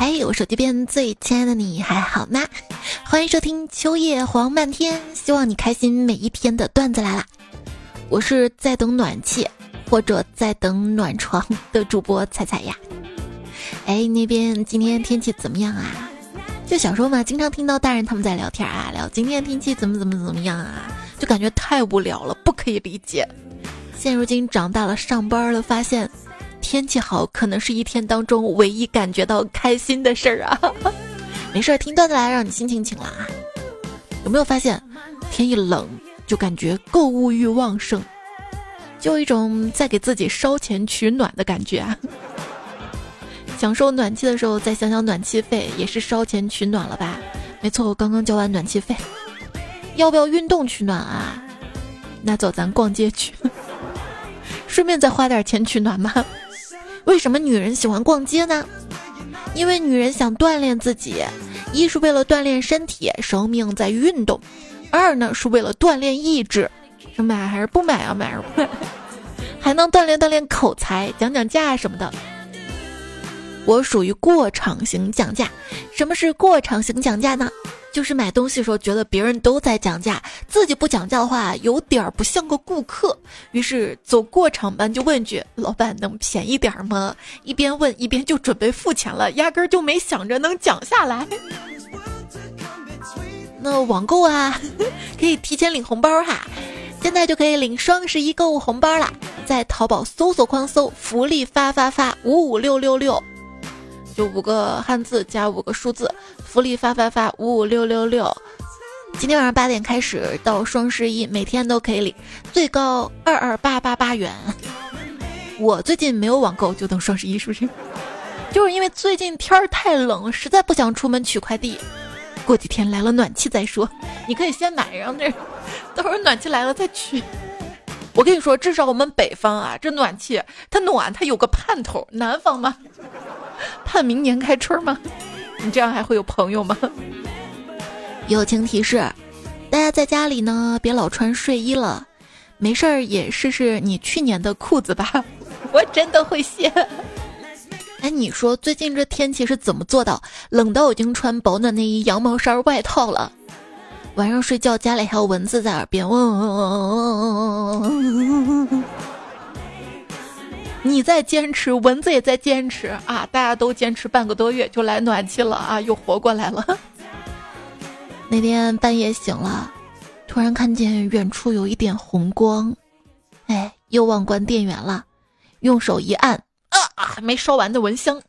嘿，我手机边最亲爱的你还好吗？欢迎收听秋叶黄漫天，希望你开心每一天的段子来啦！我是在等暖气或者在等暖床的主播彩彩呀。哎，那边今天天气怎么样啊？就小时候嘛，经常听到大人他们在聊天啊，聊今天天气怎么怎么怎么样啊，就感觉太无聊了，不可以理解。现如今长大了，上班了，发现。天气好，可能是一天当中唯一感觉到开心的事儿啊！没事儿，听段子来让你心情晴朗啊！有没有发现，天一冷就感觉购物欲旺盛，就有一种在给自己烧钱取暖的感觉啊！享受暖气的时候，再想想暖气费，也是烧钱取暖了吧？没错，我刚刚交完暖气费，要不要运动取暖啊？那走，咱逛街去，顺便再花点钱取暖嘛！为什么女人喜欢逛街呢？因为女人想锻炼自己，一是为了锻炼身体，生命在运动；二呢是为了锻炼意志，是买还是不买啊？买？还能锻炼锻炼口才，讲讲价什么的。我属于过场型讲价。什么是过场型讲价呢？就是买东西的时候觉得别人都在讲价，自己不讲价的话，有点儿不像个顾客。于是走过场班就问句：“老板能便宜点吗？”一边问一边就准备付钱了，压根儿就没想着能讲下来。那网购啊，可以提前领红包哈，现在就可以领双十一购物红包啦，在淘宝搜索框搜“福利发发发五五六六六”。就五个汉字加五个数字，福利发发发五五六六六。今天晚上八点开始到双十一，每天都可以领，最高二二八八八元。我最近没有网购，就等双十一，是不是？就是因为最近天儿太冷，实在不想出门取快递。过几天来了暖气再说，你可以先买，然后那等会儿 暖气来了再取。我跟你说，至少我们北方啊，这暖气它暖，它有个盼头。南方吗？盼明年开春吗？你这样还会有朋友吗？友情提示：大家在家里呢，别老穿睡衣了，没事儿也试试你去年的裤子吧。我真的会谢。哎，你说最近这天气是怎么做到冷到已经穿保暖内衣、羊毛衫外套了？晚上睡觉家里还有蚊子在耳边嗡嗡嗡嗡嗡嗡嗡嗡嗡。你在坚持，蚊子也在坚持啊！大家都坚持半个多月就来暖气了啊，又活过来了。那天半夜醒了，突然看见远处有一点红光，哎，又忘关电源了，用手一按，啊，还没烧完的蚊香。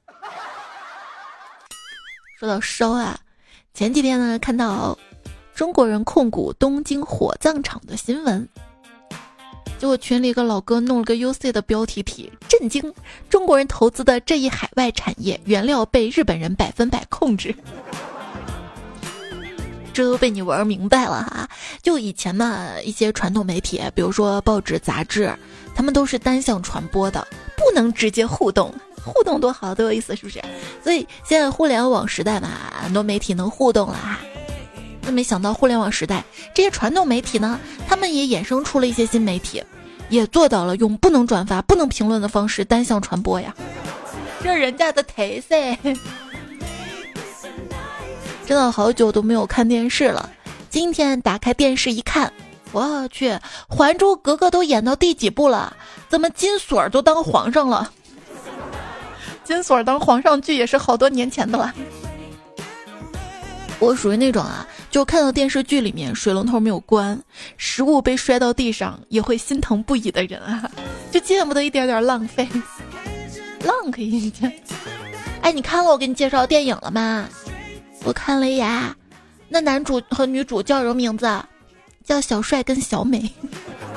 说到烧啊，前几天呢看到。中国人控股东京火葬场的新闻，结果群里一个老哥弄了个 UC 的标题体，震惊！中国人投资的这一海外产业，原料被日本人百分百控制，这都被你玩明白了哈！就以前嘛，一些传统媒体，比如说报纸、杂志，他们都是单向传播的，不能直接互动，互动多好，多有意思，是不是？所以现在互联网时代嘛，很多媒体能互动了哈。没想到互联网时代，这些传统媒体呢，他们也衍生出了一些新媒体，也做到了用不能转发、不能评论的方式单向传播呀。这人家的特色。真的好久都没有看电视了，今天打开电视一看，我去，《还珠格格》都演到第几部了？怎么金锁都当皇上了？金锁当皇上剧也是好多年前的了。我属于那种啊。就看到电视剧里面水龙头没有关，食物被摔到地上也会心疼不已的人啊，就见不得一点点浪费，浪可以理解。哎，你看了我给你介绍电影了吗？我看了呀，那男主和女主叫什么名字？叫小帅跟小美。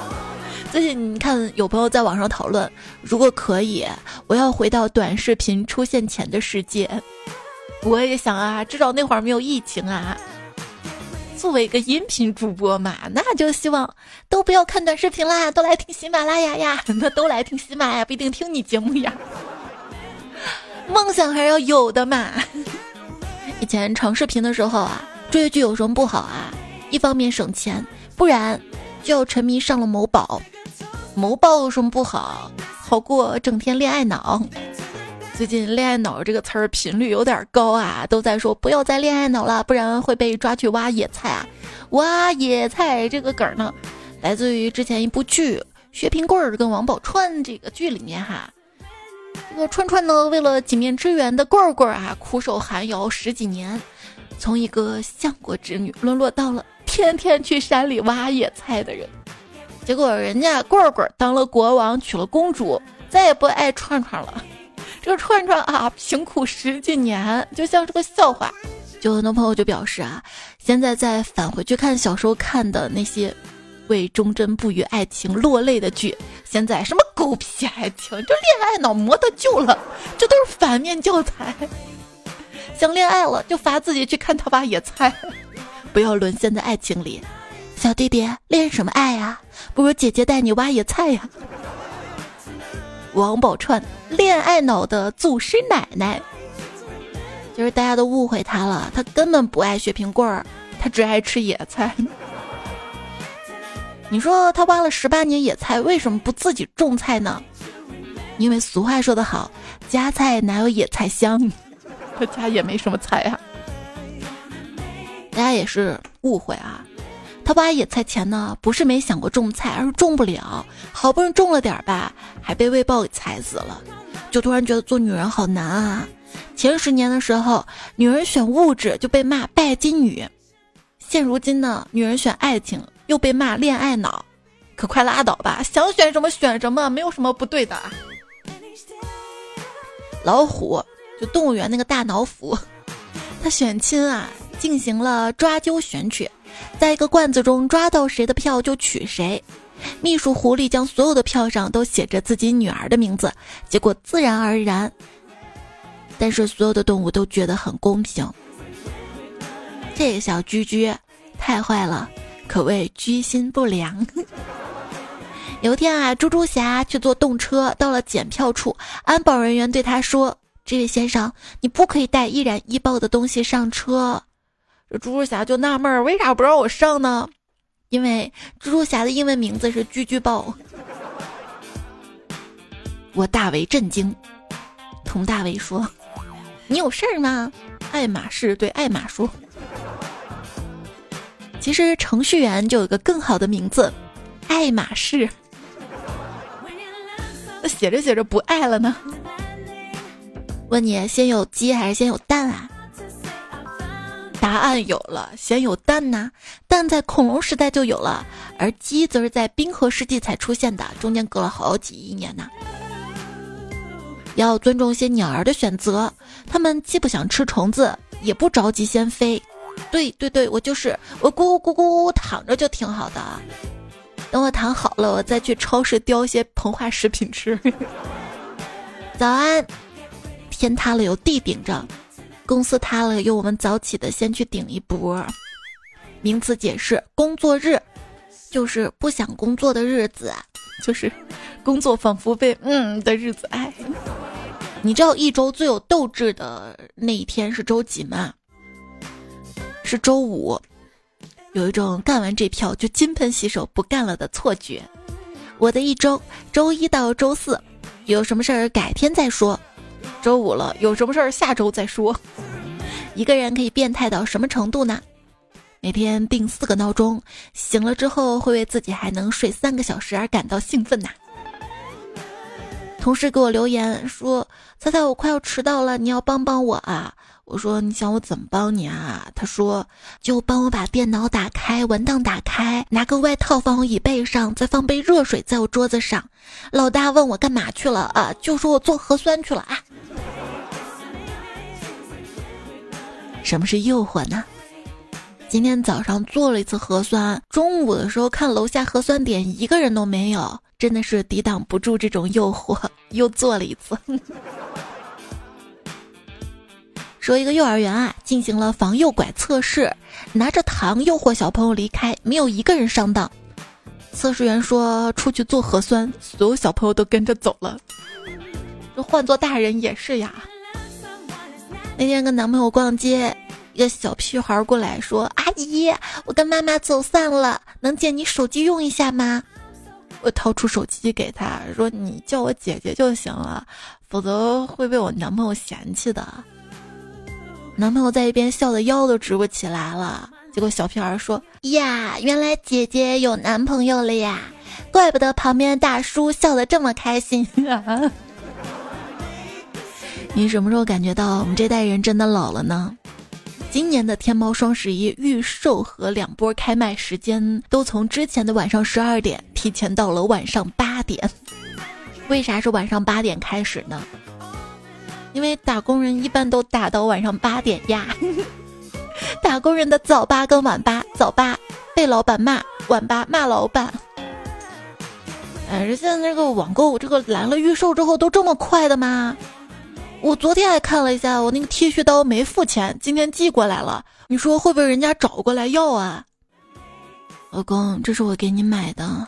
最近你看有朋友在网上讨论，如果可以，我要回到短视频出现前的世界。我也想啊，至少那会儿没有疫情啊。作为一个音频主播嘛，那就希望都不要看短视频啦，都来听喜马拉雅呀。那都来听喜马拉雅，不一定听你节目呀。梦想还是要有的嘛。以前长视频的时候啊，追剧有什么不好啊？一方面省钱，不然就要沉迷上了某宝。某宝有什么不好？好过整天恋爱脑。最近“恋爱脑”这个词儿频率有点高啊，都在说不要再恋爱脑了，不然会被抓去挖野菜啊！挖野菜这个梗呢，来自于之前一部剧《薛平贵儿跟王宝钏》这个剧里面哈。这个串串呢，为了几面之缘的棍棍啊，苦守寒窑十几年，从一个相国之女沦落到了天天去山里挖野菜的人。结果人家棍棍当了国王，娶了公主，再也不爱串串了。这个串串啊，辛苦十几年，就像是个笑话。就很多朋友就表示啊，现在再返回去看小时候看的那些。为忠贞不渝爱情落泪的剧，现在什么狗屁爱情，这恋爱脑没得救了，这都是反面教材。想恋爱了就罚自己去看他挖野菜，不要沦陷在爱情里。小弟弟，恋什么爱呀？不如姐姐带你挖野菜呀。王宝钏，恋爱脑的祖师奶奶，就是大家都误会他了，他根本不爱雪平棍儿，他只爱吃野菜。你说他挖了十八年野菜，为什么不自己种菜呢？因为俗话说得好，家菜哪有野菜香？他家也没什么菜啊。大家也是误会啊，他挖野菜前呢，不是没想过种菜，而是种不了。好不容易种了点儿吧，还被喂豹给踩死了，就突然觉得做女人好难啊。前十年的时候，女人选物质就被骂拜金女，现如今呢，女人选爱情。又被骂恋爱脑，可快拉倒吧！想选什么选什么，没有什么不对的。老虎就动物园那个大脑斧，他选亲啊，进行了抓阄选取，在一个罐子中抓到谁的票就娶谁。秘书狐狸将所有的票上都写着自己女儿的名字，结果自然而然。但是所有的动物都觉得很公平。这个小居居太坏了。可谓居心不良。有一天啊，猪猪侠去坐动车，到了检票处，安保人员对他说：“这位先生，你不可以带易燃易爆的东西上车。”这猪猪侠就纳闷儿，为啥不让我上呢？因为猪猪侠的英文名字是居居豹。我大为震惊。佟大为说：“你有事儿吗？”爱马仕对爱马说。其实程序员就有个更好的名字，爱马仕。那写着写着不爱了呢？问你先有鸡还是先有蛋啊？答案有了，先有蛋呐。蛋在恐龙时代就有了，而鸡则是在冰河世纪才出现的，中间隔了好几亿年呢。要尊重些鸟儿的选择，它们既不想吃虫子，也不着急先飞。对对对，我就是我咕咕咕咕咕躺着就挺好的，等我躺好了，我再去超市叼些膨化食品吃。早安，天塌了有地顶着，公司塌了有我们早起的先去顶一波。名词解释：工作日，就是不想工作的日子，就是工作仿佛被嗯的日子。哎，你知道一周最有斗志的那一天是周几吗？是周五，有一种干完这票就金盆洗手不干了的错觉。我的一周，周一到周四，有什么事儿改天再说。周五了，有什么事儿下周再说。一个人可以变态到什么程度呢？每天定四个闹钟，醒了之后会为自己还能睡三个小时而感到兴奋呐。同事给我留言说：“猜猜我快要迟到了，你要帮帮我啊！”我说：“你想我怎么帮你啊？”他说：“就帮我把电脑打开，文档打开，拿个外套放我椅背上，再放杯热水在我桌子上。”老大问我干嘛去了啊？就说我做核酸去了啊。什么是诱惑呢？今天早上做了一次核酸，中午的时候看楼下核酸点一个人都没有，真的是抵挡不住这种诱惑，又做了一次。说一个幼儿园啊，进行了防诱拐测试，拿着糖诱惑小朋友离开，没有一个人上当。测试员说出去做核酸，所有小朋友都跟着走了。这换做大人也是呀。那天跟男朋友逛街，一个小屁孩过来说：“阿姨，我跟妈妈走散了，能借你手机用一下吗？”我掏出手机给他说：“你叫我姐姐就行了，否则会被我男朋友嫌弃的。”男朋友在一边笑的腰都直不起来了。结果小屁孩说：“呀，原来姐姐有男朋友了呀，怪不得旁边大叔笑得这么开心。”你什么时候感觉到我们这代人真的老了呢？今年的天猫双十一预售和两波开卖时间都从之前的晚上十二点提前到了晚上八点。为啥是晚上八点开始呢？因为打工人一般都打到晚上八点呀。打工人的早八跟晚八，早八被老板骂，晚八骂老板。哎，这现在这个网购这个来了预售之后都这么快的吗？我昨天还看了一下，我那个剃须刀没付钱，今天寄过来了。你说会不会人家找过来要啊？老公，这是我给你买的。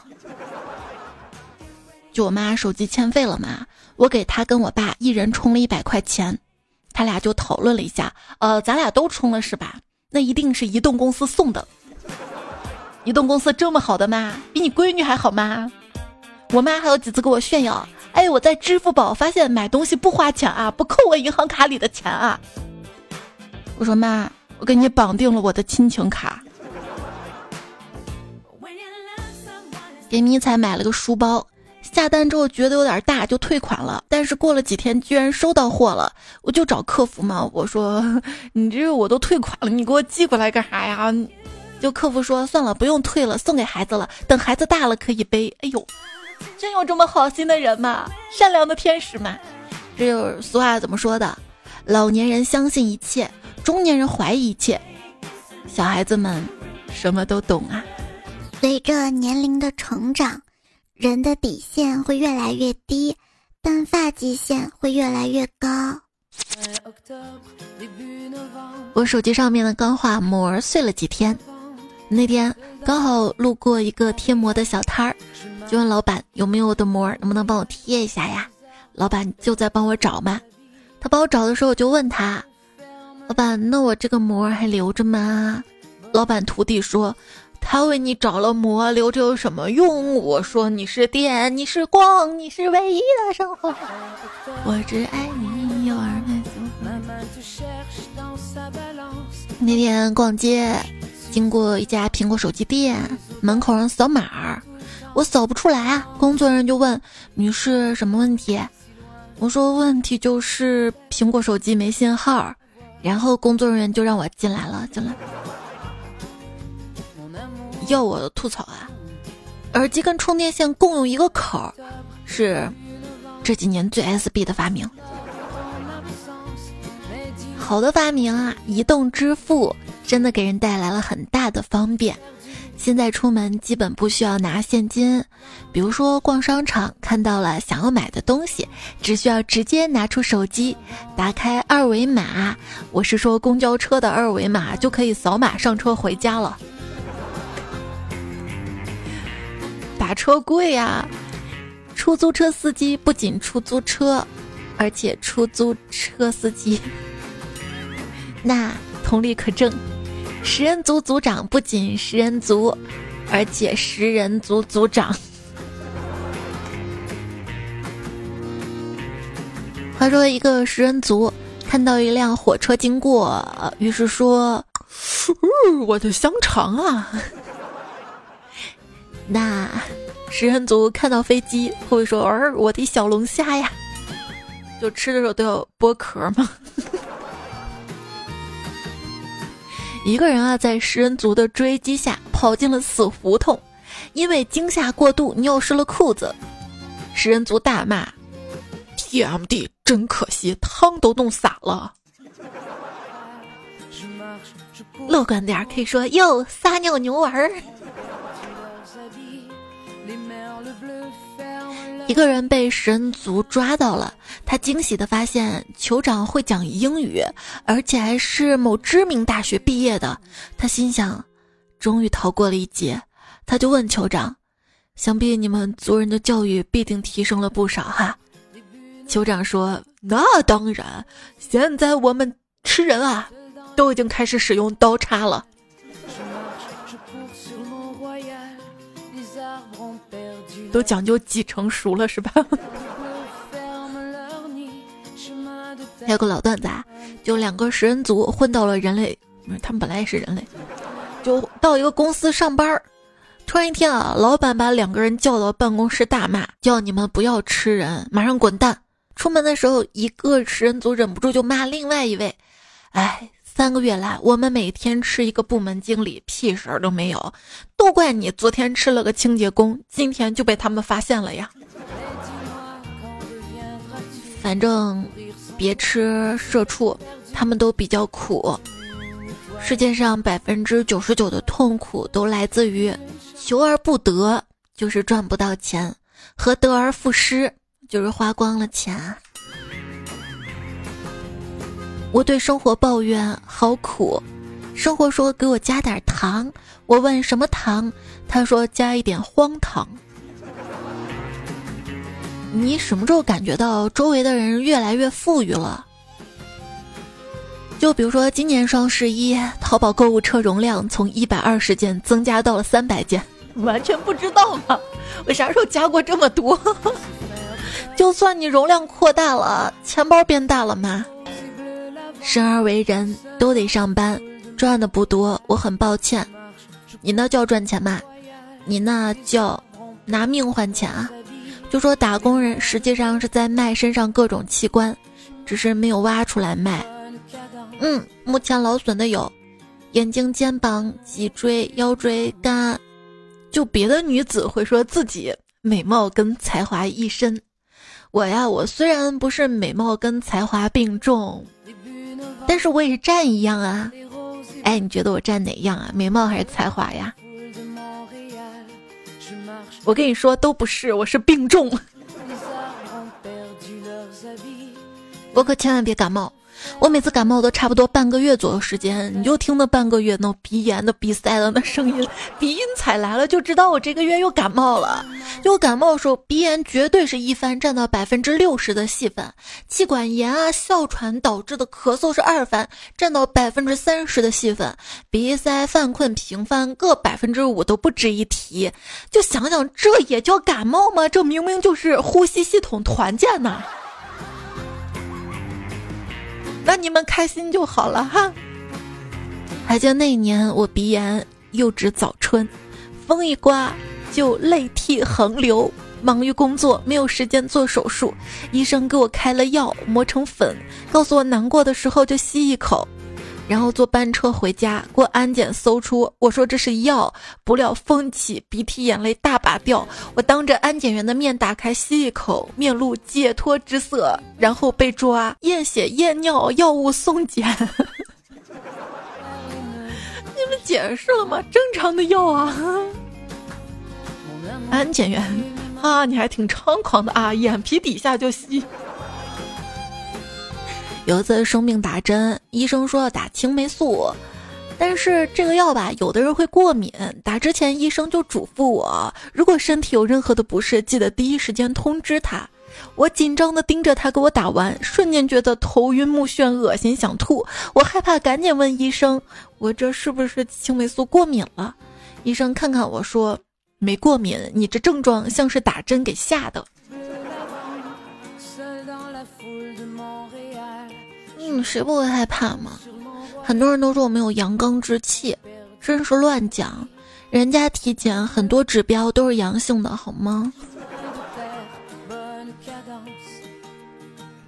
就我妈手机欠费了嘛，我给她跟我爸一人充了一百块钱，他俩就讨论了一下，呃，咱俩都充了是吧？那一定是移动公司送的。移动公司这么好的吗？比你闺女还好吗？我妈还有几次给我炫耀。哎，我在支付宝发现买东西不花钱啊，不扣我银行卡里的钱啊。我说妈，我给你绑定了我的亲情卡。给迷彩买了个书包，下单之后觉得有点大，就退款了。但是过了几天，居然收到货了，我就找客服嘛，我说你这我都退款了，你给我寄过来干啥呀？就客服说算了，不用退了，送给孩子了，等孩子大了可以背。哎呦。真有这么好心的人吗？善良的天使吗？这就是俗话怎么说的？老年人相信一切，中年人怀疑一切，小孩子们什么都懂啊。随着年龄的成长，人的底线会越来越低，但发际线会越来越高。我手机上面的钢化膜碎了几天，那天刚好路过一个贴膜的小摊儿。就问老板有没有我的膜，能不能帮我贴一下呀？老板就在帮我找嘛。他帮我找的时候，我就问他：“老板，那我这个膜还留着吗？”老板徒弟说：“他为你找了魔，留着有什么用？”我说：“你是电，你是光，你是唯一的生活。”我只爱你，有二百那天逛街，经过一家苹果手机店，门口上扫码。我扫不出来啊！工作人员就问：“女士，什么问题？”我说：“问题就是苹果手机没信号。”然后工作人员就让我进来了，进来。要我吐槽啊！耳机跟充电线共用一个口，是这几年最 S B 的发明。好的发明啊！移动支付真的给人带来了很大的方便。现在出门基本不需要拿现金，比如说逛商场看到了想要买的东西，只需要直接拿出手机，打开二维码，我是说公交车的二维码就可以扫码上车回家了。打车贵呀，出租车司机不仅出租车，而且出租车司机，那同理可证。食人族族长不仅食人族，而且食人族族长。话说，一个食人族看到一辆火车经过，于是说：“我的香肠啊！” 那食人族看到飞机会会说：“儿，我的小龙虾呀！”就吃的时候都要剥壳吗？一个人啊，在食人族的追击下跑进了死胡同，因为惊吓过度尿湿了裤子。食人族大骂：“TMD，真可惜，汤都弄洒了。”乐观点可以说：“哟，撒尿牛丸儿。”一个人被神族抓到了，他惊喜的发现酋长会讲英语，而且还是某知名大学毕业的。他心想，终于逃过了一劫。他就问酋长：“想必你们族人的教育必定提升了不少哈？”酋长说：“那当然，现在我们吃人啊，都已经开始使用刀叉了。”都讲究几成熟了是吧？还 有个老段子啊，就两个食人族混到了人类，他们本来也是人类，就到一个公司上班儿。突然一天啊，老板把两个人叫到办公室大骂，叫你们不要吃人，马上滚蛋！出门的时候，一个食人族忍不住就骂另外一位：“哎，三个月来我们每天吃一个部门经理，屁事儿都没有，都怪你昨天吃了个清洁工，今天就被他们发现了呀。”反正别吃社畜，他们都比较苦。世界上百分之九十九的痛苦都来自于。求而不得，就是赚不到钱；和得而复失，就是花光了钱。我对生活抱怨好苦，生活说给我加点糖，我问什么糖，他说加一点荒唐。你什么时候感觉到周围的人越来越富裕了？就比如说今年双十一，淘宝购物车容量从一百二十件增加到了三百件。完全不知道吗？我啥时候加过这么多？就算你容量扩大了，钱包变大了吗？生而为人，都得上班，赚的不多，我很抱歉。你那叫赚钱吗？你那叫拿命换钱啊！就说打工人实际上是在卖身上各种器官，只是没有挖出来卖。嗯，目前劳损的有眼睛、肩膀、脊椎、腰椎、肝。就别的女子会说自己美貌跟才华一身，我呀，我虽然不是美貌跟才华并重，但是我也是站一样啊。哎，你觉得我站哪样啊？美貌还是才华呀？我跟你说都不是，我是病重。我可千万别感冒。我每次感冒都差不多半个月左右时间，你就听那半个月那鼻炎的、鼻塞的那声音，鼻音踩来了就知道我这个月又感冒了。就感冒的时候，鼻炎绝对是一番，占到百分之六十的戏份；气管炎啊、哮喘导致的咳嗽是二番，占到百分之三十的戏份；鼻塞、犯困、平番各百分之五都不值一提。就想想，这也叫感冒吗？这明明就是呼吸系统团建呐！那你们开心就好了哈。还记得那年我鼻炎又值早春，风一刮就泪涕横流，忙于工作没有时间做手术，医生给我开了药磨成粉，告诉我难过的时候就吸一口。然后坐班车回家，过安检搜出，我说这是药，不料风起，鼻涕眼泪大把掉。我当着安检员的面打开吸一口，面露解脱之色，然后被抓，验血验尿，药物送检。你们解释了吗？正常的药啊。安检员啊，你还挺猖狂的啊，眼皮底下就吸。有一次生病打针，医生说要打青霉素，但是这个药吧，有的人会过敏。打之前，医生就嘱咐我，如果身体有任何的不适，记得第一时间通知他。我紧张的盯着他给我打完，瞬间觉得头晕目眩、恶心想吐。我害怕，赶紧问医生：“我这是不是青霉素过敏了？”医生看看我说：“没过敏，你这症状像是打针给吓的。”嗯，谁不会害怕吗？很多人都说我没有阳刚之气，真是乱讲。人家体检很多指标都是阳性的，好吗？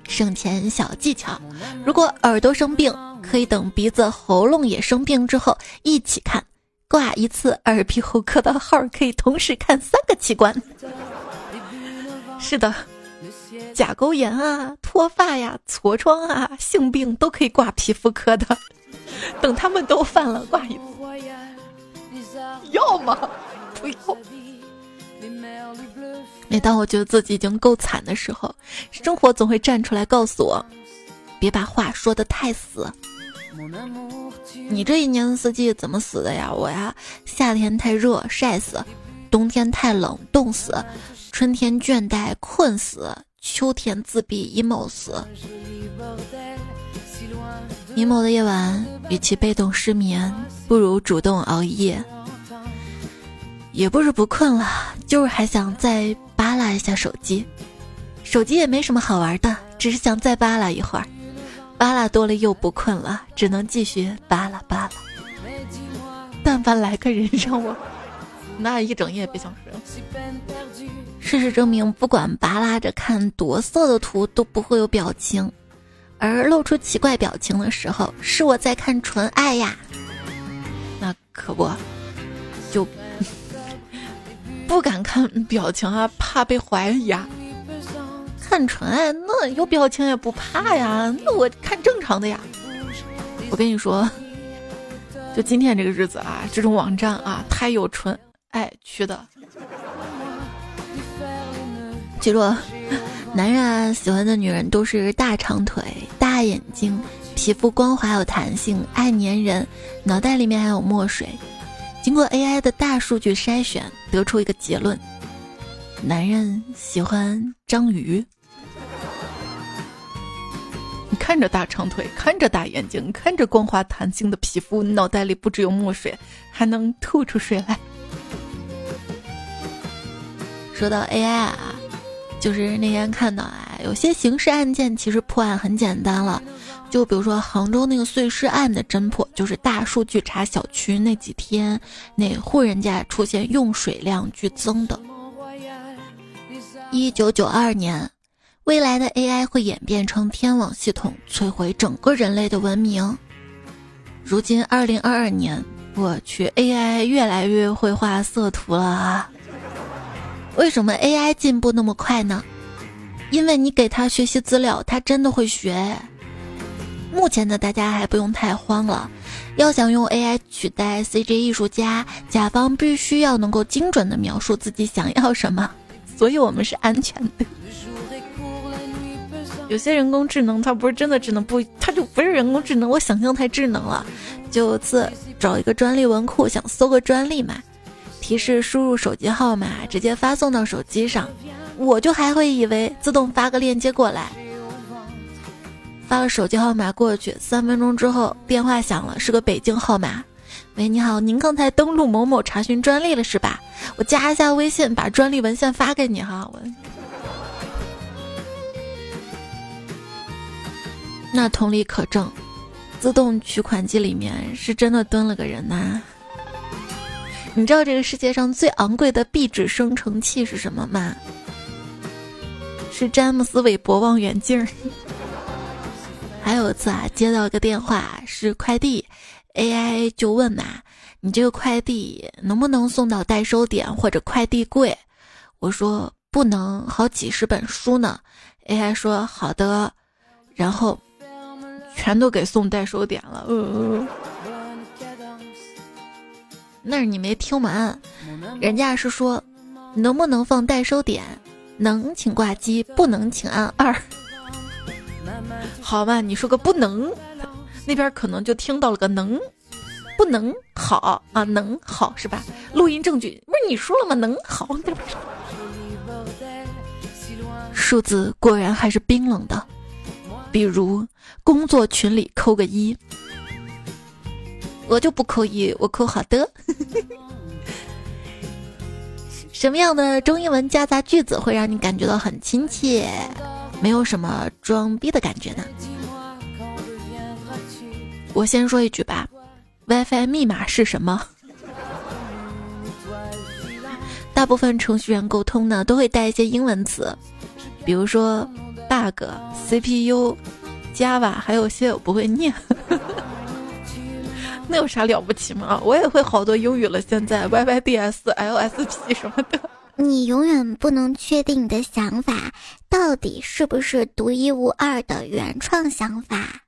省钱小技巧：如果耳朵生病，可以等鼻子、喉咙也生病之后一起看。挂一次耳鼻喉科的号，可以同时看三个器官。是的。甲沟炎啊，脱发呀，痤疮啊，性病都可以挂皮肤科的。等他们都犯了，挂一次。要吗？不要。每当我觉得自己已经够惨的时候，生活总会站出来告诉我：别把话说的太死。你这一年四季怎么死的呀？我呀，夏天太热晒死，冬天太冷冻死，春天倦怠困死。秋天自闭 emo 死，emo 的夜晚，与其被动失眠，不如主动熬夜。也不是不困了，就是还想再扒拉一下手机。手机也没什么好玩的，只是想再扒拉一会儿。扒拉多了又不困了，只能继续扒拉扒拉。但凡来个人让我，那一整夜别想睡。事实证明，不管扒拉着看多色的图都不会有表情，而露出奇怪表情的时候，是我在看纯爱呀。那可不，就不敢看表情啊，怕被怀疑啊。看纯爱，那有表情也不怕呀，那我看正常的呀。我跟你说，就今天这个日子啊，这种网站啊，太有纯爱区的。记住，男人啊喜欢的女人都是大长腿、大眼睛、皮肤光滑有弹性、爱粘人、脑袋里面还有墨水。经过 AI 的大数据筛选，得出一个结论：男人喜欢章鱼。你看着大长腿，看着大眼睛，看着光滑弹性的皮肤，脑袋里不只有墨水，还能吐出水来。说到 AI 啊。就是那天看到啊，有些刑事案件其实破案很简单了，就比如说杭州那个碎尸案的侦破，就是大数据查小区那几天哪户人家出现用水量剧增的。一九九二年，未来的 AI 会演变成天网系统，摧毁整个人类的文明。如今二零二二年，我去 AI 越来越会画色图了啊。为什么 AI 进步那么快呢？因为你给他学习资料，他真的会学。目前的大家还不用太慌了。要想用 AI 取代 CG 艺术家，甲方必须要能够精准的描述自己想要什么，所以我们是安全的。有些人工智能它不是真的智能，不，它就不是人工智能，我想象太智能了。就次找一个专利文库，想搜个专利嘛。提示输入手机号码，直接发送到手机上，我就还会以为自动发个链接过来，发了手机号码过去，三分钟之后电话响了，是个北京号码。喂，你好，您刚才登录某某查询专利了是吧？我加一下微信，把专利文献发给你哈。我，那同理可证，自动取款机里面是真的蹲了个人呐。你知道这个世界上最昂贵的壁纸生成器是什么吗？是詹姆斯韦伯望远镜。还有一次啊，接到一个电话，是快递，AI 就问嘛：“你这个快递能不能送到代收点或者快递柜？”我说：“不能，好几十本书呢。”AI 说：“好的。”然后全都给送代收点了。嗯。那是你没听完，人家是说，能不能放代收点？能，请挂机；不能，请按二。好吧，你说个不能，那边可能就听到了个能，不能好啊，能好是吧？录音证据不是你说了吗？能好，数字果然还是冰冷的，比如工作群里扣个一。我就不扣一，我扣好的。什么样的中英文夹杂句子会让你感觉到很亲切，没有什么装逼的感觉呢？我先说一句吧，WiFi 密码是什么？大部分程序员沟通呢，都会带一些英文词，比如说 bug、CPU、Java，还有些我不会念。那有啥了不起吗？我也会好多英语了。现在 Y Y D S L S P 什么的，你永远不能确定你的想法到底是不是独一无二的原创想法。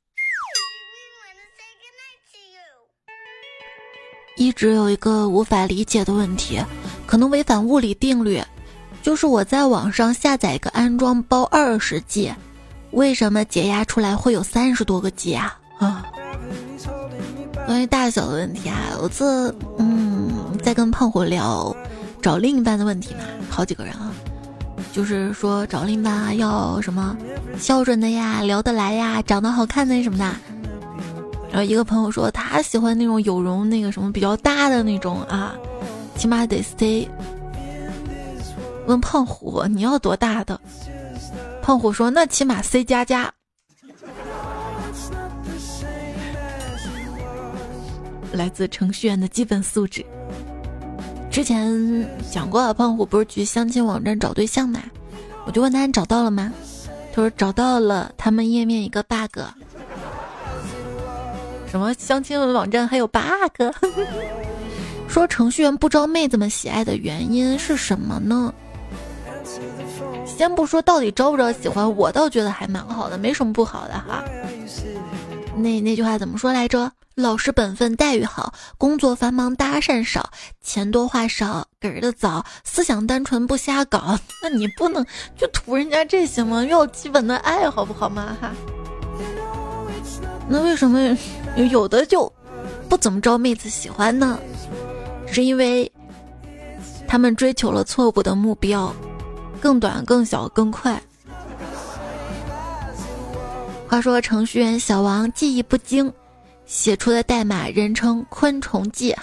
一直有一个无法理解的问题，可能违反物理定律，就是我在网上下载一个安装包二十 G，为什么解压出来会有三十多个 G 啊？啊！关于大小的问题啊，我这嗯在跟胖虎聊找另一半的问题嘛，好几个人啊，就是说找另一半要什么孝顺的呀、聊得来呀、长得好看的什么的。然后一个朋友说他喜欢那种有容那个什么比较大的那种啊，起码得 stay 问胖虎你要多大的？胖虎说那起码 C 加加。来自程序员的基本素质。之前讲过啊，胖虎不是去相亲网站找对象嘛？我就问他你找到了吗？他说找到了，他们页面一个 bug。什么相亲网站还有 bug？说程序员不招妹子们喜爱的原因是什么呢？先不说到底招不招喜欢，我倒觉得还蛮好的，没什么不好的哈。那那句话怎么说来着？老实本分，待遇好，工作繁忙，搭讪少，钱多话少，给的早，思想单纯，不瞎搞。那你不能就图人家这些吗？要基本的爱好不好吗？哈。那为什么有的就不怎么招妹子喜欢呢？是因为他们追求了错误的目标，更短、更小、更快。话说程序员小王技艺不精。写出的代码人称“昆虫记”，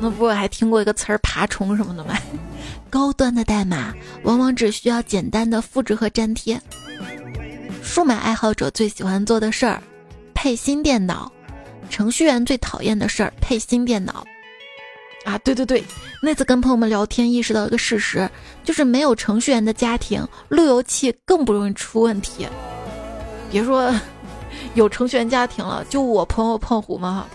那不还听过一个词儿“爬虫”什么的吗？高端的代码往往只需要简单的复制和粘贴。数码爱好者最喜欢做的事儿，配新电脑；程序员最讨厌的事儿，配新电脑。啊，对对对，那次跟朋友们聊天，意识到一个事实，就是没有程序员的家庭，路由器更不容易出问题。别说。有程序员家庭了，就我朋友胖虎嘛。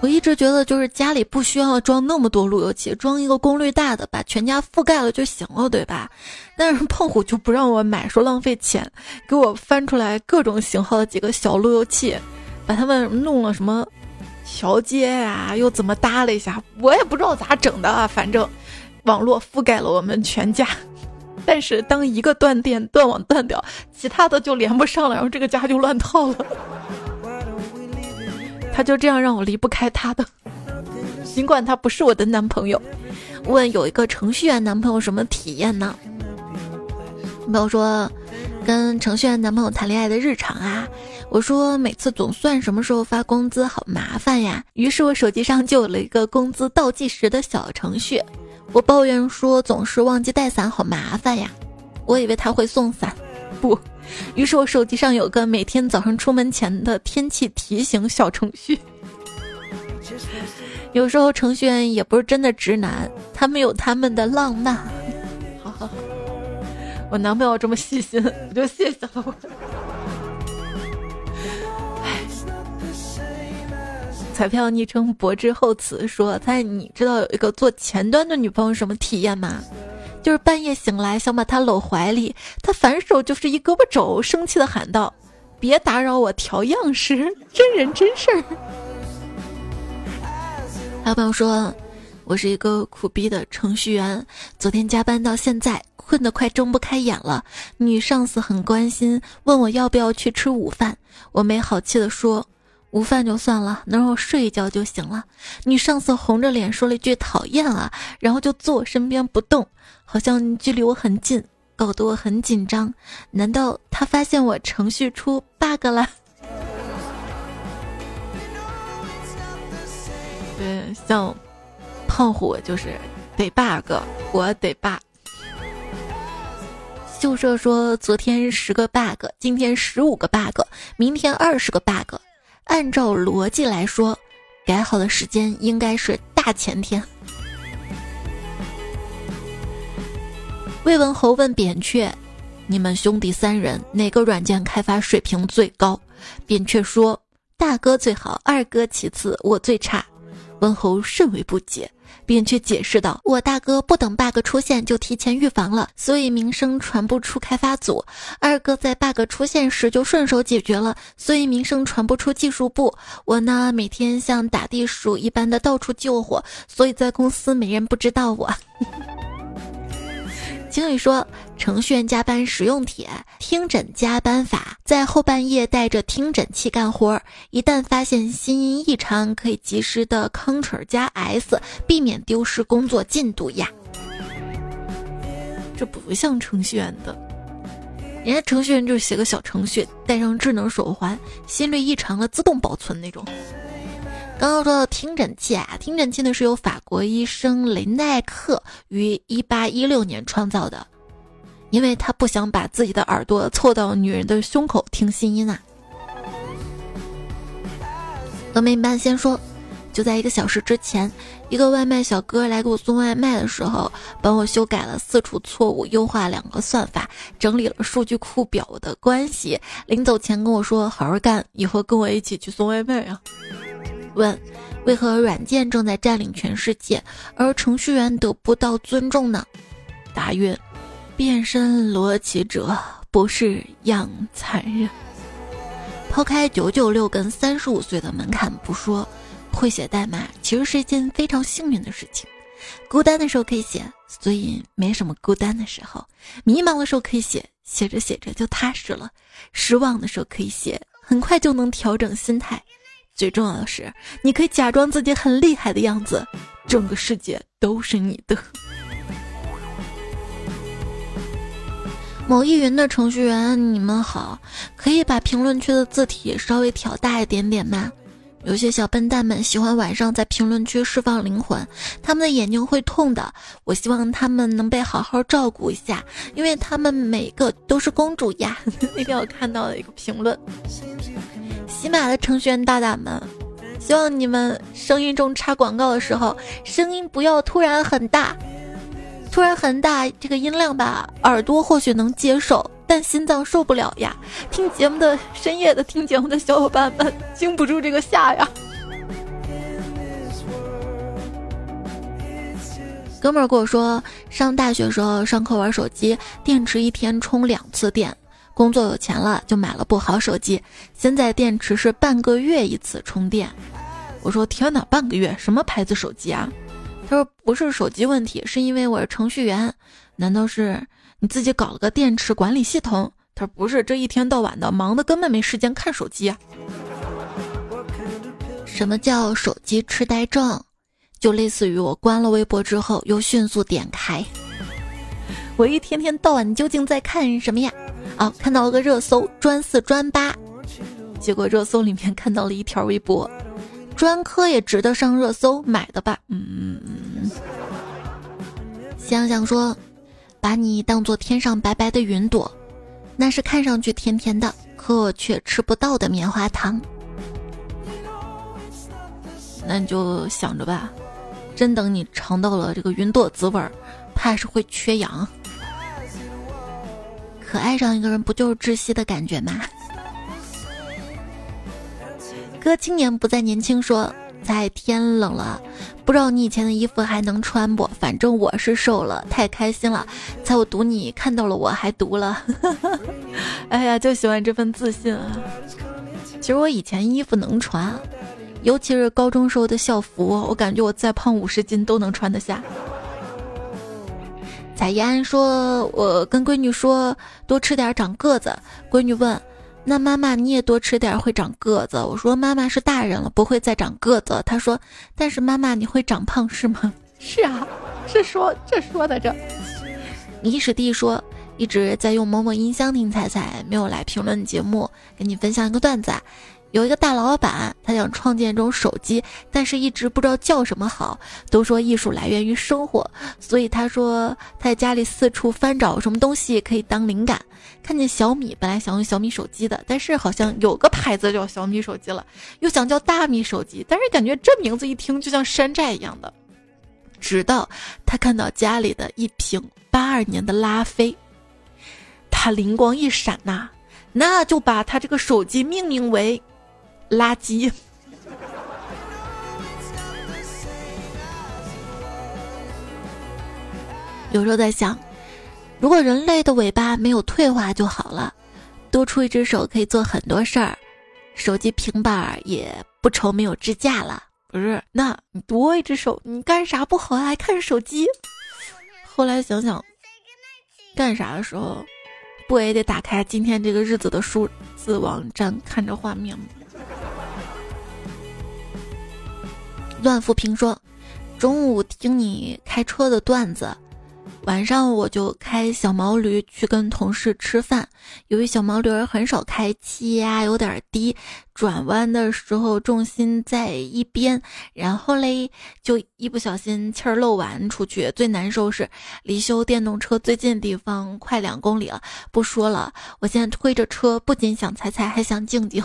我一直觉得，就是家里不需要装那么多路由器，装一个功率大的，把全家覆盖了就行了，对吧？但是胖虎就不让我买，说浪费钱，给我翻出来各种型号的几个小路由器，把他们弄了什么桥接啊，又怎么搭了一下，我也不知道咋整的啊，反正网络覆盖了我们全家。但是当一个断电、断网断掉，其他的就连不上了，然后这个家就乱套了。他就这样让我离不开他的，尽管他不是我的男朋友。问有一个程序员男朋友什么体验呢？朋友说，跟程序员男朋友谈恋爱的日常啊。我说每次总算什么时候发工资，好麻烦呀。于是我手机上就有了一个工资倒计时的小程序。我抱怨说总是忘记带伞，好麻烦呀！我以为他会送伞，不。于是我手机上有个每天早上出门前的天气提醒小程序。有时候程序员也不是真的直男，他们有他们的浪漫。我男朋友这么细心，我就谢谢了我。彩票昵称博之厚此说：“猜你知道有一个做前端的女朋友什么体验吗？就是半夜醒来想把她搂怀里，她反手就是一胳膊肘，生气的喊道：‘别打扰我调样式，真人真事儿。’还有朋友说，我是一个苦逼的程序员，昨天加班到现在，困得快睁不开眼了。女上司很关心，问我要不要去吃午饭，我没好气的说。”午饭就算了，能让我睡一觉就行了。女上司红着脸说了一句“讨厌啊”，然后就坐我身边不动，好像距离我很近，搞得我很紧张。难道他发现我程序出 bug 了？对，像胖虎就是得 bug，我得 bug。秀社说昨天十个 bug，今天十五个 bug，明天二十个 bug。按照逻辑来说，改好的时间应该是大前天。魏文侯问扁鹊：“你们兄弟三人哪个软件开发水平最高？”扁鹊说：“大哥最好，二哥其次，我最差。”文侯甚为不解。扁鹊解释道：“我大哥不等 bug 出现就提前预防了，所以名声传不出开发组；二哥在 bug 出现时就顺手解决了，所以名声传不出技术部。我呢，每天像打地鼠一般的到处救火，所以在公司没人不知道我。”经理说：“程序员加班实用帖，听诊加班法，在后半夜带着听诊器干活，一旦发现心音异常，可以及时的 Ctrl 加 S，避免丢失工作进度呀。”这不像程序员的，人家程序员就是写个小程序，带上智能手环，心率异常了自动保存那种。刚刚说到听诊器啊，听诊器呢是由法国医生雷奈克于一八一六年创造的，因为他不想把自己的耳朵凑到女人的胸口听心音啊。峨眉班先说，就在一个小时之前，一个外卖小哥来给我送外卖的时候，帮我修改了四处错误，优化两个算法，整理了数据库表的关系。临走前跟我说：“好好干，以后跟我一起去送外卖啊。”问：为何软件正在占领全世界，而程序员得不到尊重呢？答曰：变身罗辑者不是样残忍。抛开九九六跟三十五岁的门槛不说，会写代码其实是一件非常幸运的事情。孤单的时候可以写，所以没什么孤单的时候；迷茫的时候可以写，写着写着就踏实了；失望的时候可以写，很快就能调整心态。最重要的是，你可以假装自己很厉害的样子，整个世界都是你的。某易云的程序员，你们好，可以把评论区的字体稍微调大一点点吗？有些小笨蛋们喜欢晚上在评论区释放灵魂，他们的眼睛会痛的。我希望他们能被好好照顾一下，因为他们每个都是公主呀。那天我看到了一个评论。喜马的程序员大大们，希望你们声音中插广告的时候，声音不要突然很大，突然很大，这个音量吧，耳朵或许能接受，但心脏受不了呀。听节目的深夜的听节目的小伙伴们，经不住这个吓呀。哥们儿跟我说，上大学时候上课玩手机，电池一天充两次电。工作有钱了，就买了部好手机。现在电池是半个月一次充电。我说天哪，半个月什么牌子手机啊？他说不是手机问题，是因为我是程序员。难道是你自己搞了个电池管理系统？他说不是，这一天到晚的忙的根本没时间看手机啊。什么叫手机痴呆症？就类似于我关了微博之后又迅速点开。我一天天到晚究竟在看什么呀？啊，看到了个热搜，专四专八，结果热搜里面看到了一条微博，专科也值得上热搜，买的吧？嗯嗯嗯。想想说，把你当做天上白白的云朵，那是看上去甜甜的，可我却吃不到的棉花糖。那你就想着吧，真等你尝到了这个云朵滋味儿，怕是会缺氧。可爱上一个人不就是窒息的感觉吗？哥青年不再年轻，说在天冷了，不知道你以前的衣服还能穿不？反正我是瘦了，太开心了。猜我读你看到了我还读了，哎呀，就喜欢这份自信啊！其实我以前衣服能穿，尤其是高中时候的校服，我感觉我再胖五十斤都能穿得下。彩怡安说：“我跟闺女说多吃点长个子。”闺女问：“那妈妈你也多吃点会长个子？”我说：“妈妈是大人了，不会再长个子。”她说：“但是妈妈你会长胖是吗？” 是啊，这说这说的这。你史蒂说：“一直在用某某音箱听彩彩，没有来评论节目，给你分享一个段子。”有一个大老板，他想创建一种手机，但是一直不知道叫什么好。都说艺术来源于生活，所以他说他在家里四处翻找什么东西可以当灵感。看见小米，本来想用小米手机的，但是好像有个牌子叫小米手机了，又想叫大米手机，但是感觉这名字一听就像山寨一样的。直到他看到家里的一瓶八二年的拉菲，他灵光一闪呐，那就把他这个手机命名为。垃圾。有时候在想，如果人类的尾巴没有退化就好了，多出一只手可以做很多事儿，手机、平板也不愁没有支架了。不是，那你多一只手，你干啥不好还看手机？后来想想，干啥的时候，不也得打开今天这个日子的数字网站，看着画面吗？乱浮萍说：“中午听你开车的段子，晚上我就开小毛驴去跟同事吃饭，由于小毛驴很少开，气压有点低，转弯的时候重心在一边，然后嘞就一不小心气儿漏完出去。最难受是离修电动车最近的地方快两公里了，不说了，我现在推着车不仅想踩踩，还想静静。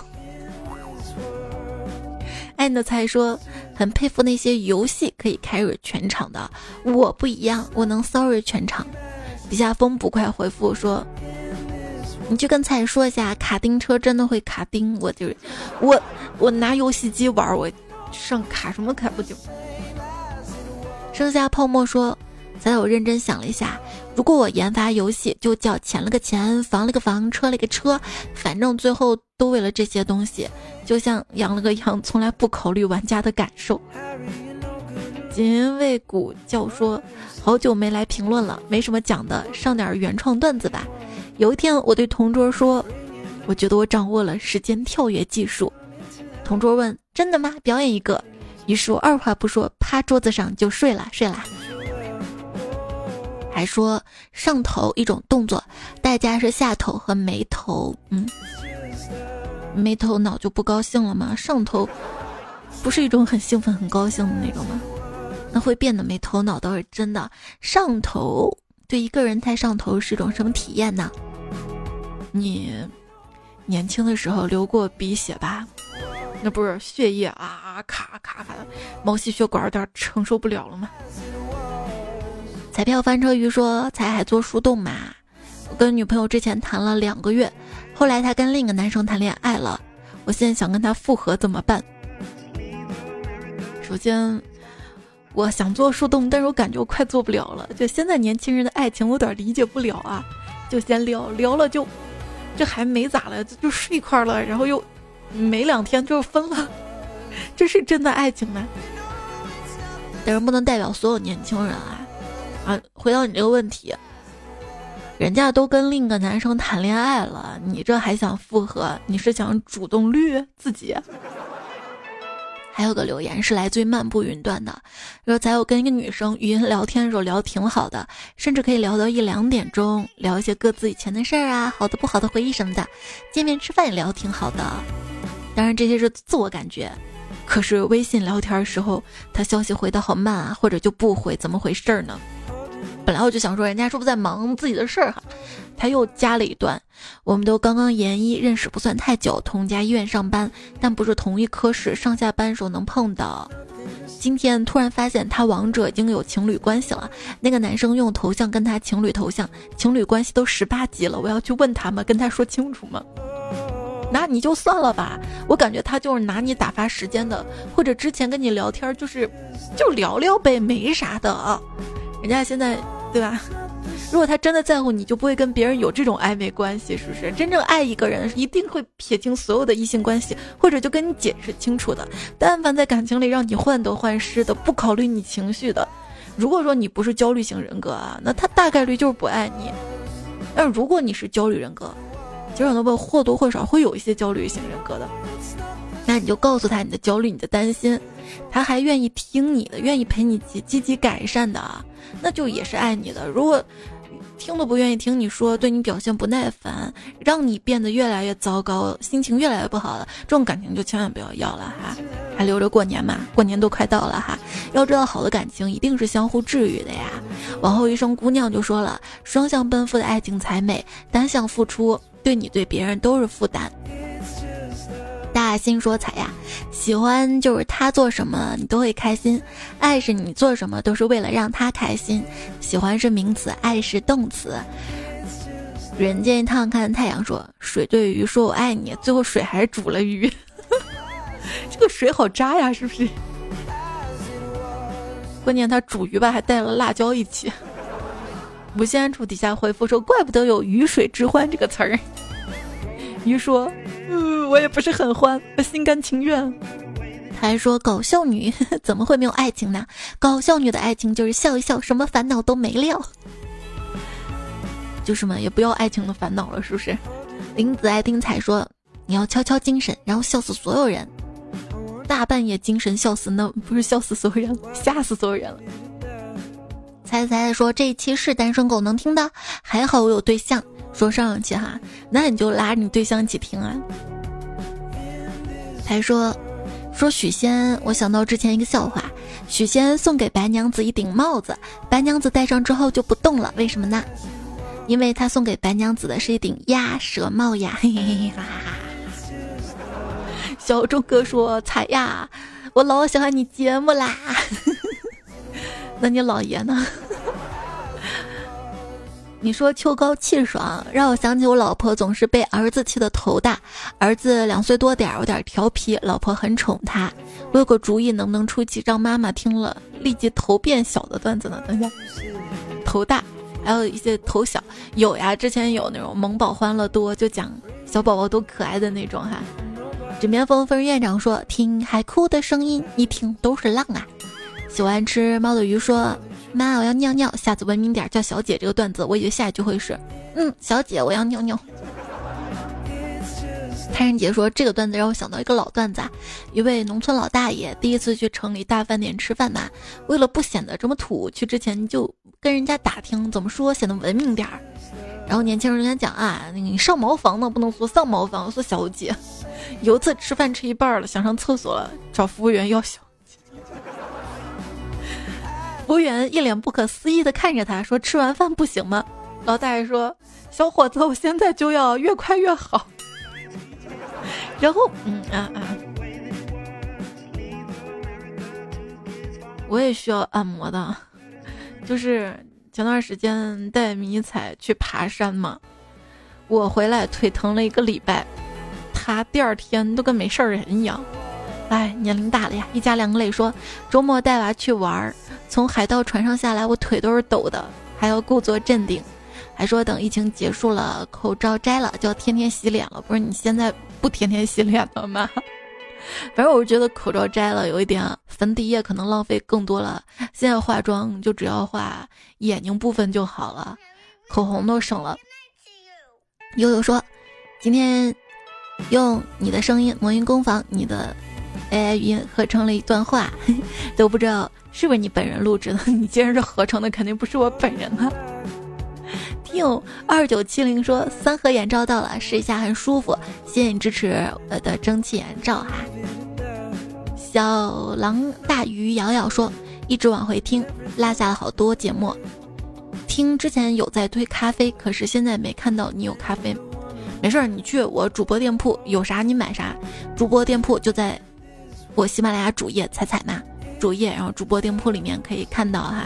爱你的菜说，很佩服那些游戏可以 carry 全场的，我不一样，我能 sorry 全场。底下风不快回复说，你去跟菜说一下，卡丁车真的会卡丁，我就我我拿游戏机玩，我上卡什么卡不就？剩下泡沫说。在我认真想了一下，如果我研发游戏，就叫钱了个钱，房了个房，车了个车，反正最后都为了这些东西，就像养了个羊，从来不考虑玩家的感受。锦卫古教说，好久没来评论了，没什么讲的，上点原创段子吧。有一天，我对同桌说，我觉得我掌握了时间跳跃技术。同桌问：真的吗？表演一个。于是我二话不说，趴桌子上就睡了，睡了。还说上头一种动作，代价是下头和没头。嗯，没头脑就不高兴了吗？上头不是一种很兴奋、很高兴的那种吗？那会变得没头脑倒是真的。上头对一个人太上头是一种什么体验呢？你年轻的时候流过鼻血吧？那不是血液啊，咔咔咔的，毛细血管有点承受不了了吗？彩票翻车鱼说：“才还做树洞嘛？我跟女朋友之前谈了两个月，后来她跟另一个男生谈恋爱了。我现在想跟他复合，怎么办？首先，我想做树洞，但是我感觉我快做不了了。就现在年轻人的爱情，我有点理解不了啊。就先聊聊了，就这还没咋了，就睡一块了，然后又没两天就分了，这是真的爱情吗？但是不能代表所有年轻人啊。”啊，回到你这个问题，人家都跟另一个男生谈恋爱了，你这还想复合？你是想主动绿自己？还有个留言是来自于漫步云端的，说才有跟一个女生语音聊天的时候聊挺好的，甚至可以聊到一两点钟，聊一些各自以前的事儿啊，好的不好的回忆什么的。见面吃饭也聊挺好的，当然这些是自我感觉。可是微信聊天的时候，他消息回的好慢啊，或者就不回，怎么回事儿呢？本来我就想说，人家是不是在忙自己的事儿哈？他又加了一段：我们都刚刚研一，认识不算太久，同家医院上班，但不是同一科室，上下班时候能碰到。今天突然发现他王者已经有情侣关系了，那个男生用头像跟他情侣头像，情侣关系都十八级了，我要去问他吗？跟他说清楚吗？那你就算了吧，我感觉他就是拿你打发时间的，或者之前跟你聊天就是就聊聊呗，没啥的。人家现在。对吧？如果他真的在乎你，就不会跟别人有这种暧昧关系，是不是？真正爱一个人，一定会撇清所有的异性关系，或者就跟你解释清楚的。但凡在感情里让你患得患失的，不考虑你情绪的，如果说你不是焦虑型人格啊，那他大概率就是不爱你。但如果你是焦虑人格，其实很多朋友或多或少会有一些焦虑型人格的，那你就告诉他你的焦虑、你的担心，他还愿意听你的，愿意陪你积积极改善的啊。那就也是爱你的。如果听都不愿意听你说，对你表现不耐烦，让你变得越来越糟糕，心情越来越不好了，这种感情就千万不要要了哈，还留着过年嘛，过年都快到了哈。要知道，好的感情一定是相互治愈的呀。往后余生姑娘就说了，双向奔赴的爱情才美，单向付出对你对别人都是负担。大心说彩呀，喜欢就是他做什么你都会开心，爱是你做什么都是为了让他开心。喜欢是名词，爱是动词。人间一趟看太阳说，水对鱼说我爱你，最后水还是煮了鱼。这个水好渣呀，是不是？关键他煮鱼吧，还带了辣椒一起。无限处底下回复说，怪不得有鱼水之欢这个词儿。鱼说。嗯，我也不是很欢，我心甘情愿。他还说搞笑女 怎么会没有爱情呢？搞笑女的爱情就是笑一笑，什么烦恼都没了。就是嘛，也不要爱情的烦恼了，是不是？林子爱丁彩说你要悄悄精神，然后笑死所有人。大半夜精神笑死，那不是笑死所有人，吓死所有人了。猜猜说这一期是单身狗能听的，还好我有对象。说上一期哈，那你就拉你对象一起听啊。还说说许仙，我想到之前一个笑话，许仙送给白娘子一顶帽子，白娘子戴上之后就不动了，为什么呢？因为他送给白娘子的是一顶鸭舌帽呀。嘿嘿嘿哈哈。小钟哥说彩呀，我老喜欢你节目啦。那你姥爷呢？你说秋高气爽，让我想起我老婆总是被儿子气得头大。儿子两岁多点儿，有点调皮，老婆很宠他。我有个主意，能不能出几让妈妈听了立即头变小的段子呢？等一下，头大，还有一些头小，有呀。之前有那种萌宝欢乐多，就讲小宝宝多可爱的那种哈。枕边风风院长说，听海哭的声音，一听都是浪啊。喜欢吃猫的鱼说：“妈，我要尿尿，下次文明点叫小姐。”这个段子，我以为下一句会是：“嗯，小姐，我要尿尿。”泰人姐说：“这个段子让我想到一个老段子，一位农村老大爷第一次去城里大饭店吃饭嘛，为了不显得这么土，去之前就跟人家打听怎么说显得文明点儿。然后年轻人跟他讲啊，你上茅房呢，不能说上茅房，说小姐。有一次吃饭吃一半了，想上厕所了，找服务员要小。”服务员一脸不可思议的看着他说：“吃完饭不行吗？”老大爷说：“小伙子，我现在就要，越快越好。”然后，嗯啊啊，我也需要按摩的。就是前段时间带迷彩去爬山嘛，我回来腿疼了一个礼拜，他第二天都跟没事人一样。哎，年龄大了呀，一家两个泪说：“周末带娃去玩儿。”从海盗船上下来，我腿都是抖的，还要故作镇定，还说等疫情结束了，口罩摘了就要天天洗脸了。不是你现在不天天洗脸了吗？反正我是觉得口罩摘了有一点，粉底液可能浪费更多了。现在化妆就只要画眼睛部分就好了，口红都省了。悠悠说，今天用你的声音魔音工坊你的 AI 语音合成了一段话，都不知道。是不是你本人录制的？你既然是合成的，肯定不是我本人啊。听友二九七零说三盒眼罩到了，试一下很舒服。谢谢你支持我的蒸汽眼罩哈。小狼大鱼瑶瑶说一直往回听，落下了好多节目。听之前有在推咖啡，可是现在没看到你有咖啡。没事儿，你去我主播店铺，有啥你买啥。主播店铺就在我喜马拉雅主页彩彩嘛。主页，然后主播店铺里面可以看到哈，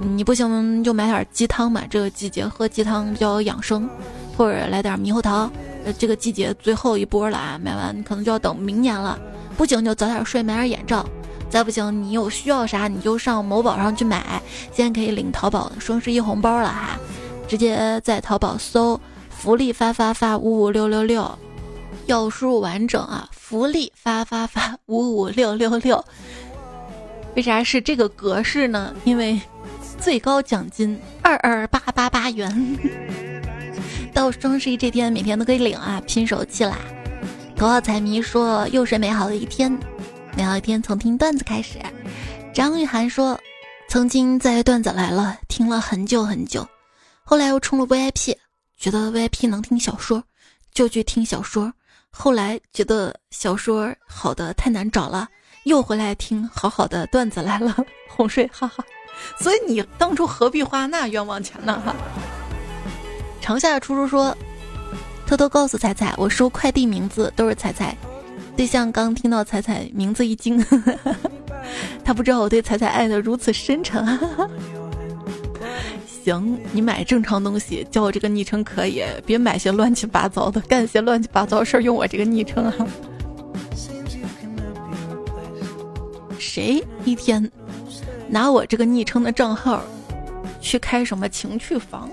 你不行就买点鸡汤嘛，这个季节喝鸡汤比较养生，或者来点猕猴桃，呃，这个季节最后一波了啊，买完可能就要等明年了。不行就早点睡，买点眼罩。再不行，你有需要啥你就上某宝上去买，现在可以领淘宝双十一红包了哈，直接在淘宝搜福利发发发五五六六六，要输入完整啊，福利发发发五五六六六。为啥是这个格式呢？因为最高奖金二二八八八元，到双十一这天每天都可以领啊！拼手气啦！头号彩迷说又是美好的一天，美好一天从听段子开始。张玉涵说，曾经在段子来了听了很久很久，后来又充了 VIP，觉得 VIP 能听小说，就去听小说，后来觉得小说好的太难找了。又回来听好好的段子来了，哄睡，哈哈。所以你当初何必花那冤枉钱呢？哈。长夏初初说，偷偷告诉彩彩，我收快递名字都是彩彩。对象刚听到彩彩名字一惊，他不知道我对彩彩爱的如此深沉。行，你买正常东西叫我这个昵称可以，别买些乱七八糟的，干些乱七八糟事儿用我这个昵称啊。谁一天拿我这个昵称的账号去开什么情趣房？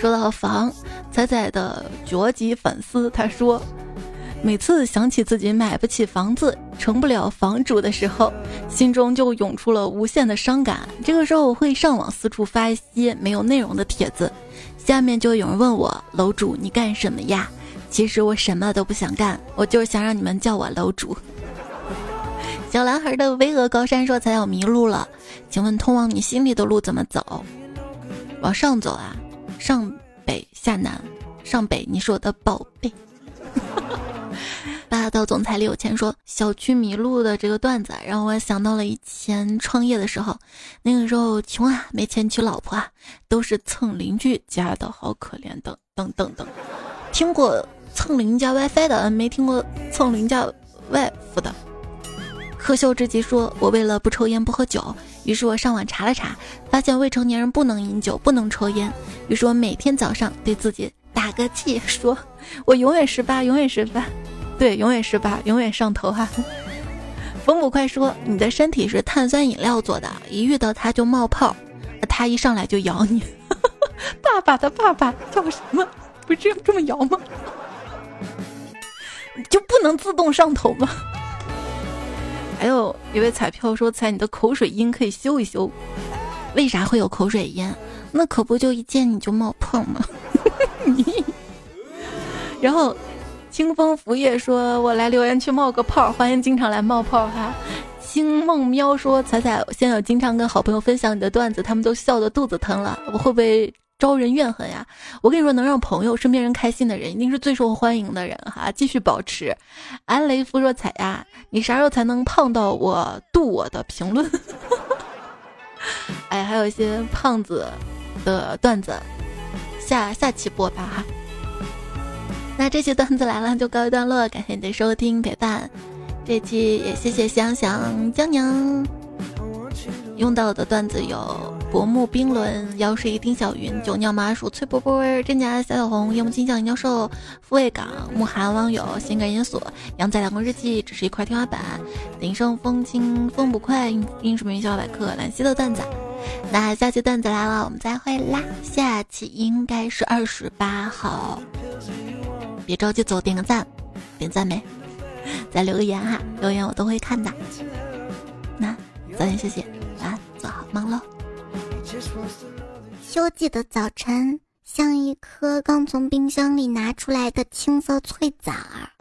说到房，仔仔的绝级粉丝他说，每次想起自己买不起房子、成不了房主的时候，心中就涌出了无限的伤感。这个时候，我会上网四处发一些没有内容的帖子，下面就有人问我：“楼主，你干什么呀？”其实我什么都不想干，我就是想让你们叫我楼主。小男孩的巍峨高山说：“才要迷路了，请问通往你心里的路怎么走？往上走啊，上北下南，上北你是我的宝贝。” 霸道总裁里有钱说：“小区迷路的这个段子让我想到了以前创业的时候，那个时候穷啊，没钱娶老婆啊，都是蹭邻居家的，好可怜等等等等。听过蹭邻家 WiFi 的，没听过蹭邻家 wife 的。”可笑之极说：“我为了不抽烟不喝酒，于是我上网查了查，发现未成年人不能饮酒，不能抽烟。于是我每天早上对自己打个气，说我永远十八，永远十八。”对，永远十八，永远上头哈。冯捕快说：“你的身体是碳酸饮料做的，一遇到它就冒泡，它一上来就咬你。”爸爸的爸爸叫什么？不是要这么摇吗？就不能自动上头吗？还有一位彩票说：“彩你的口水音可以修一修。”为啥会有口水音？那可不就一见你就冒泡吗？然后。清风拂叶说：“我来留言去冒个泡，欢迎经常来冒泡哈。”星梦喵说：“彩彩，现在有经常跟好朋友分享你的段子，他们都笑得肚子疼了，我会不会招人怨恨呀？”我跟你说，能让朋友、身边人开心的人，一定是最受欢迎的人哈。继续保持。安雷夫说：“彩呀，你啥时候才能胖到我度我的评论？” 哎，还有一些胖子的段子，下下期播吧哈。那这期段子来了就告一段落，感谢你的收听陪伴。这期也谢谢香香江娘。用到的段子有：薄暮冰轮、妖水丁小云、酒酿麻薯、脆波波、真假小小红、夜幕金酱、教授、富卫港、慕寒网友、性感因素、羊仔两个日记、只是一块天花板、鼎盛风轻风不快、英式名笑百科、兰溪的段子。那下期段子来了，我们再会啦！下期应该是二十八号。别着急走，点个赞，点赞没？再留个言哈，留言我都会看的。那早点休息，晚安，做好梦喽。秋季的早晨，像一颗刚从冰箱里拿出来的青色脆枣儿。